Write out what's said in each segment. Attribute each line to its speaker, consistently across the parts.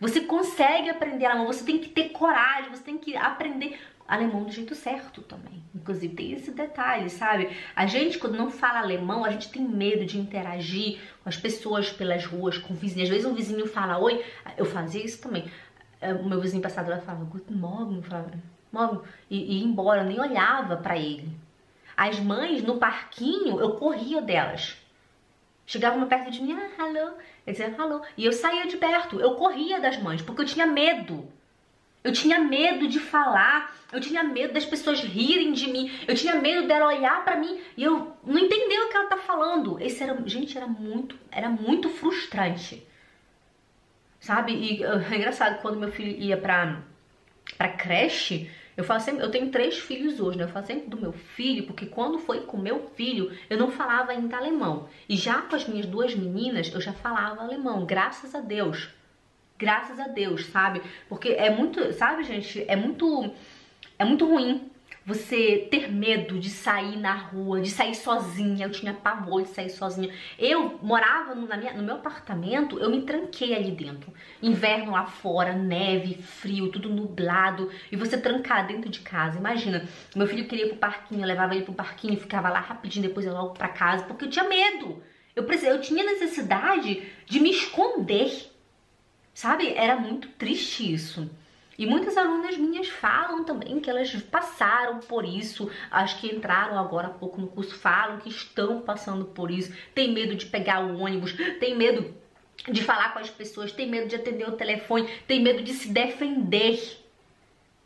Speaker 1: Você consegue aprender alemão, você tem que ter coragem, você tem que aprender alemão do jeito certo também. Inclusive tem esse detalhe, sabe? A gente quando não fala alemão, a gente tem medo de interagir com as pessoas pelas ruas, com vizinhos. Às vezes um vizinho fala oi, eu fazia isso também. É, o meu vizinho passado lá falava Guten Morgen, falava, Morgen, e, e ia embora, eu nem olhava para ele. As mães no parquinho, eu corria delas. Chegavam perto de mim, ah, hello. Eu dizia. E eu saía de perto, eu corria das mães, porque eu tinha medo. Eu tinha medo de falar, eu tinha medo das pessoas rirem de mim, eu tinha medo dela olhar para mim e eu não entender o que ela tá falando. Esse era, gente, era muito, era muito frustrante. Sabe? E é engraçado quando meu filho ia pra, pra creche, eu falo sempre, eu tenho três filhos hoje, né? Eu falo sempre do meu filho, porque quando foi com meu filho, eu não falava ainda alemão. E já com as minhas duas meninas, eu já falava alemão, graças a Deus. Graças a Deus, sabe? Porque é muito, sabe, gente? É muito é muito ruim você ter medo de sair na rua, de sair sozinha. Eu tinha pavor de sair sozinha. Eu morava no, minha, no meu apartamento, eu me tranquei ali dentro. Inverno lá fora, neve, frio, tudo nublado. E você trancar dentro de casa. Imagina, meu filho queria ir pro parquinho, eu levava ele pro parquinho, e ficava lá rapidinho, depois ia logo pra casa, porque eu tinha medo. Eu, precisava, eu tinha necessidade de me esconder. Sabe? Era muito triste isso. E muitas alunas minhas falam também que elas passaram por isso, as que entraram agora há pouco no curso falam que estão passando por isso, tem medo de pegar o ônibus, tem medo de falar com as pessoas, tem medo de atender o telefone, tem medo de se defender.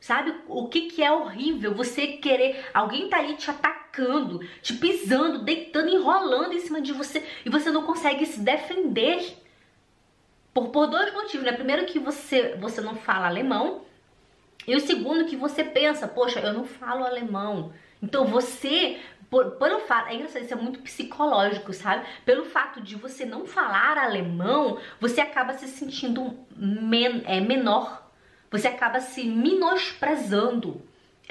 Speaker 1: Sabe o que, que é horrível? Você querer, alguém tá ali te atacando, te pisando, deitando, enrolando em cima de você e você não consegue se defender. Por, por dois motivos, né? Primeiro que você, você não fala alemão. E o segundo que você pensa, poxa, eu não falo alemão. Então você, por, pelo fato, é engraçado, isso é muito psicológico, sabe? Pelo fato de você não falar alemão, você acaba se sentindo men, é, menor. Você acaba se menosprezando.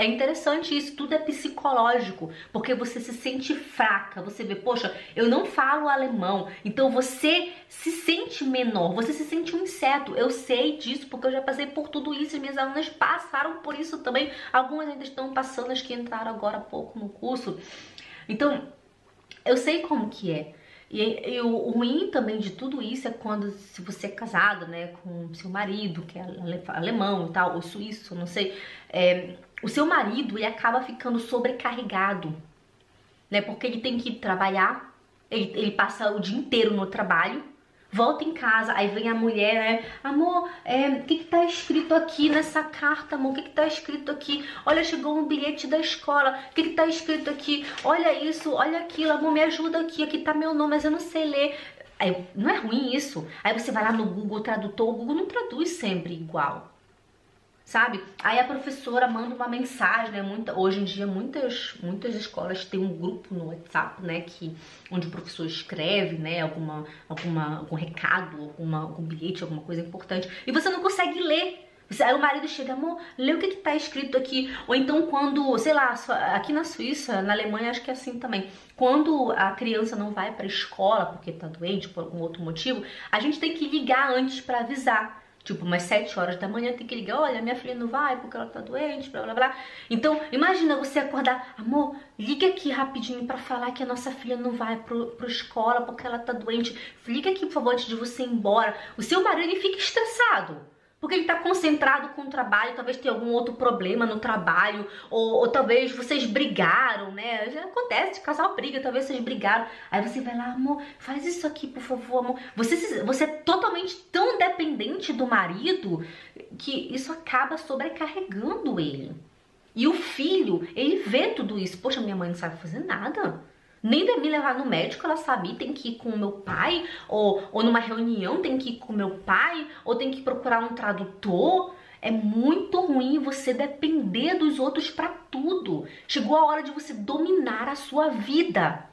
Speaker 1: É interessante isso, tudo é psicológico, porque você se sente fraca, você vê, poxa, eu não falo alemão, então você se sente menor, você se sente um inseto. Eu sei disso porque eu já passei por tudo isso e minhas alunas passaram por isso também. Algumas ainda estão passando, as que entraram agora há pouco no curso. Então, eu sei como que é. E, e, o ruim também de tudo isso é quando se você é casado, né, com seu marido, que é alemão e tal, ou suíço, não sei, é, o seu marido ele acaba ficando sobrecarregado, né? Porque ele tem que trabalhar, ele, ele passa o dia inteiro no trabalho, volta em casa, aí vem a mulher, né? Amor, é, o que que tá escrito aqui nessa carta, amor? O que que tá escrito aqui? Olha, chegou um bilhete da escola. O que que tá escrito aqui? Olha isso, olha aquilo, amor, me ajuda aqui. Aqui tá meu nome, mas eu não sei ler. Aí, não é ruim isso? Aí você vai lá no Google Tradutor, o Google não traduz sempre igual sabe? Aí a professora manda uma mensagem, né? Muita, hoje em dia muitas, muitas escolas têm um grupo no WhatsApp, né? Que, onde o professor escreve, né? Alguma, alguma, algum recado, alguma, algum bilhete, alguma coisa importante. E você não consegue ler. Aí o marido chega, amor, lê o que, que tá escrito aqui. Ou então quando, sei lá, aqui na Suíça, na Alemanha acho que é assim também. Quando a criança não vai pra escola porque tá doente, por algum outro motivo, a gente tem que ligar antes para avisar. Tipo, umas 7 horas da manhã tem que ligar, olha, minha filha não vai porque ela tá doente, blá blá blá. Então, imagina você acordar, amor, liga aqui rapidinho para falar que a nossa filha não vai pro, pro escola porque ela tá doente. Liga aqui, por favor, antes de você ir embora. O seu marido fica estressado porque ele está concentrado com o trabalho, talvez tenha algum outro problema no trabalho, ou, ou, talvez vocês brigaram, né? Já acontece, casal briga, talvez vocês brigaram. Aí você vai lá, amor, faz isso aqui, por favor, amor. Você, você é totalmente tão dependente do marido que isso acaba sobrecarregando ele. E o filho, ele vê tudo isso. Poxa, minha mãe não sabe fazer nada nem de me levar no médico, ela sabe, tem que ir com o meu pai, ou, ou numa reunião tem que ir com o meu pai, ou tem que procurar um tradutor. É muito ruim você depender dos outros para tudo. Chegou a hora de você dominar a sua vida.